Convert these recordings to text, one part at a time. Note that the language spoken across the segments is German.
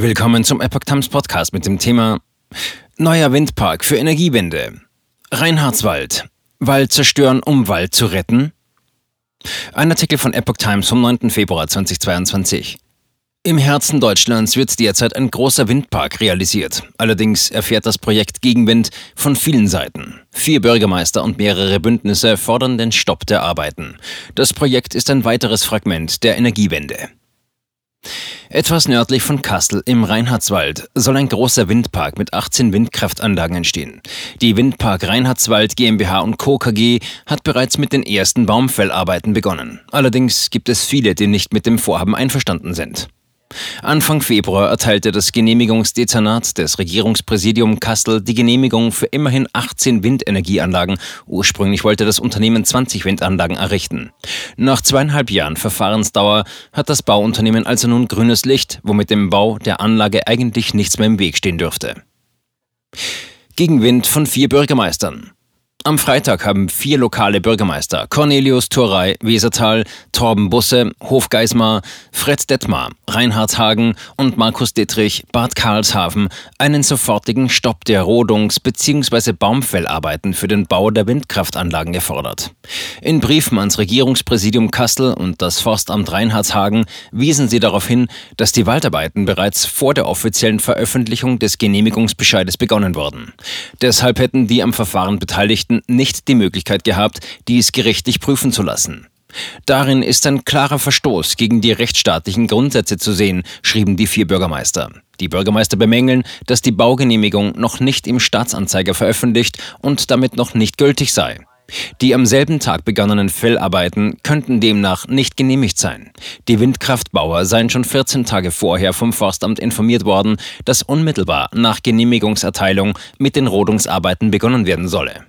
Willkommen zum Epoch Times Podcast mit dem Thema Neuer Windpark für Energiewende. Reinhardswald. Wald zerstören, um Wald zu retten? Ein Artikel von Epoch Times vom 9. Februar 2022. Im Herzen Deutschlands wird derzeit ein großer Windpark realisiert. Allerdings erfährt das Projekt Gegenwind von vielen Seiten. Vier Bürgermeister und mehrere Bündnisse fordern den Stopp der Arbeiten. Das Projekt ist ein weiteres Fragment der Energiewende. Etwas nördlich von Kassel im Reinhardswald soll ein großer Windpark mit 18 Windkraftanlagen entstehen. Die Windpark Reinhardswald GmbH und Co. KG hat bereits mit den ersten Baumfellarbeiten begonnen. Allerdings gibt es viele, die nicht mit dem Vorhaben einverstanden sind. Anfang Februar erteilte das Genehmigungsdezernat des Regierungspräsidium Kassel die Genehmigung für immerhin 18 Windenergieanlagen. Ursprünglich wollte das Unternehmen 20 Windanlagen errichten. Nach zweieinhalb Jahren Verfahrensdauer hat das Bauunternehmen also nun grünes Licht, womit dem Bau der Anlage eigentlich nichts mehr im Weg stehen dürfte. Gegenwind von vier Bürgermeistern. Am Freitag haben vier lokale Bürgermeister Cornelius Thorey, Wesertal, Torben Busse, Hofgeismar, Fred Detmar, Reinhard Hagen und Markus Dittrich, Bad Karlshafen einen sofortigen Stopp der Rodungs- bzw. Baumfellarbeiten für den Bau der Windkraftanlagen gefordert. In Briefen ans Regierungspräsidium Kassel und das Forstamt Reinhardshagen wiesen sie darauf hin, dass die Waldarbeiten bereits vor der offiziellen Veröffentlichung des Genehmigungsbescheides begonnen wurden. Deshalb hätten die am Verfahren Beteiligten nicht die Möglichkeit gehabt, dies gerichtlich prüfen zu lassen. Darin ist ein klarer Verstoß gegen die rechtsstaatlichen Grundsätze zu sehen, schrieben die vier Bürgermeister. Die Bürgermeister bemängeln, dass die Baugenehmigung noch nicht im Staatsanzeiger veröffentlicht und damit noch nicht gültig sei. Die am selben Tag begonnenen Fellarbeiten könnten demnach nicht genehmigt sein. Die Windkraftbauer seien schon 14 Tage vorher vom Forstamt informiert worden, dass unmittelbar nach Genehmigungserteilung mit den Rodungsarbeiten begonnen werden solle.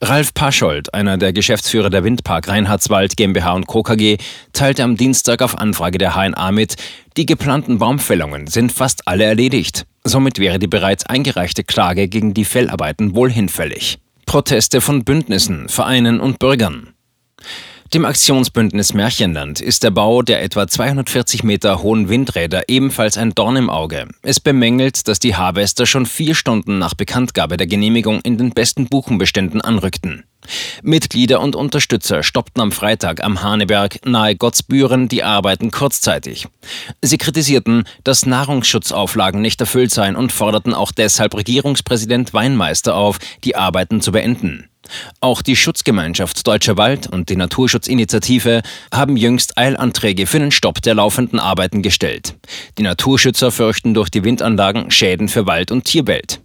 Ralf Paschold, einer der Geschäftsführer der Windpark Reinhardswald GmbH und Co. KG, teilte am Dienstag auf Anfrage der HNA mit, die geplanten Baumfällungen sind fast alle erledigt. Somit wäre die bereits eingereichte Klage gegen die Fellarbeiten wohl hinfällig. Proteste von Bündnissen, Vereinen und Bürgern. Dem Aktionsbündnis Märchenland ist der Bau der etwa 240 Meter hohen Windräder ebenfalls ein Dorn im Auge. Es bemängelt, dass die Harvester schon vier Stunden nach Bekanntgabe der Genehmigung in den besten Buchenbeständen anrückten. Mitglieder und Unterstützer stoppten am Freitag am Haneberg nahe Gottsbüren die Arbeiten kurzzeitig. Sie kritisierten, dass Nahrungsschutzauflagen nicht erfüllt seien und forderten auch deshalb Regierungspräsident Weinmeister auf, die Arbeiten zu beenden. Auch die Schutzgemeinschaft Deutscher Wald und die Naturschutzinitiative haben jüngst Eilanträge für den Stopp der laufenden Arbeiten gestellt. Die Naturschützer fürchten durch die Windanlagen Schäden für Wald und Tierwelt.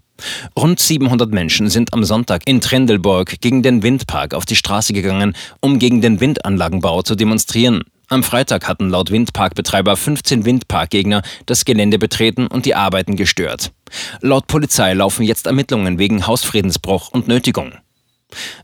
Rund 700 Menschen sind am Sonntag in Trendelburg gegen den Windpark auf die Straße gegangen, um gegen den Windanlagenbau zu demonstrieren. Am Freitag hatten laut Windparkbetreiber 15 Windparkgegner das Gelände betreten und die Arbeiten gestört. Laut Polizei laufen jetzt Ermittlungen wegen Hausfriedensbruch und Nötigung.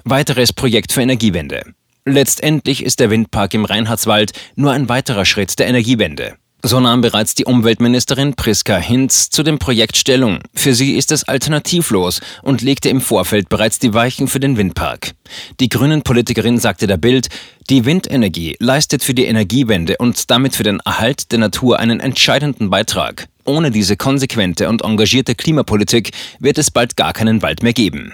Weiteres Projekt für Energiewende. Letztendlich ist der Windpark im Reinhardswald nur ein weiterer Schritt der Energiewende. So nahm bereits die Umweltministerin Priska Hinz zu dem Projekt Stellung. Für sie ist es alternativlos und legte im Vorfeld bereits die Weichen für den Windpark. Die grünen Politikerin sagte der Bild, die Windenergie leistet für die Energiewende und damit für den Erhalt der Natur einen entscheidenden Beitrag. Ohne diese konsequente und engagierte Klimapolitik wird es bald gar keinen Wald mehr geben.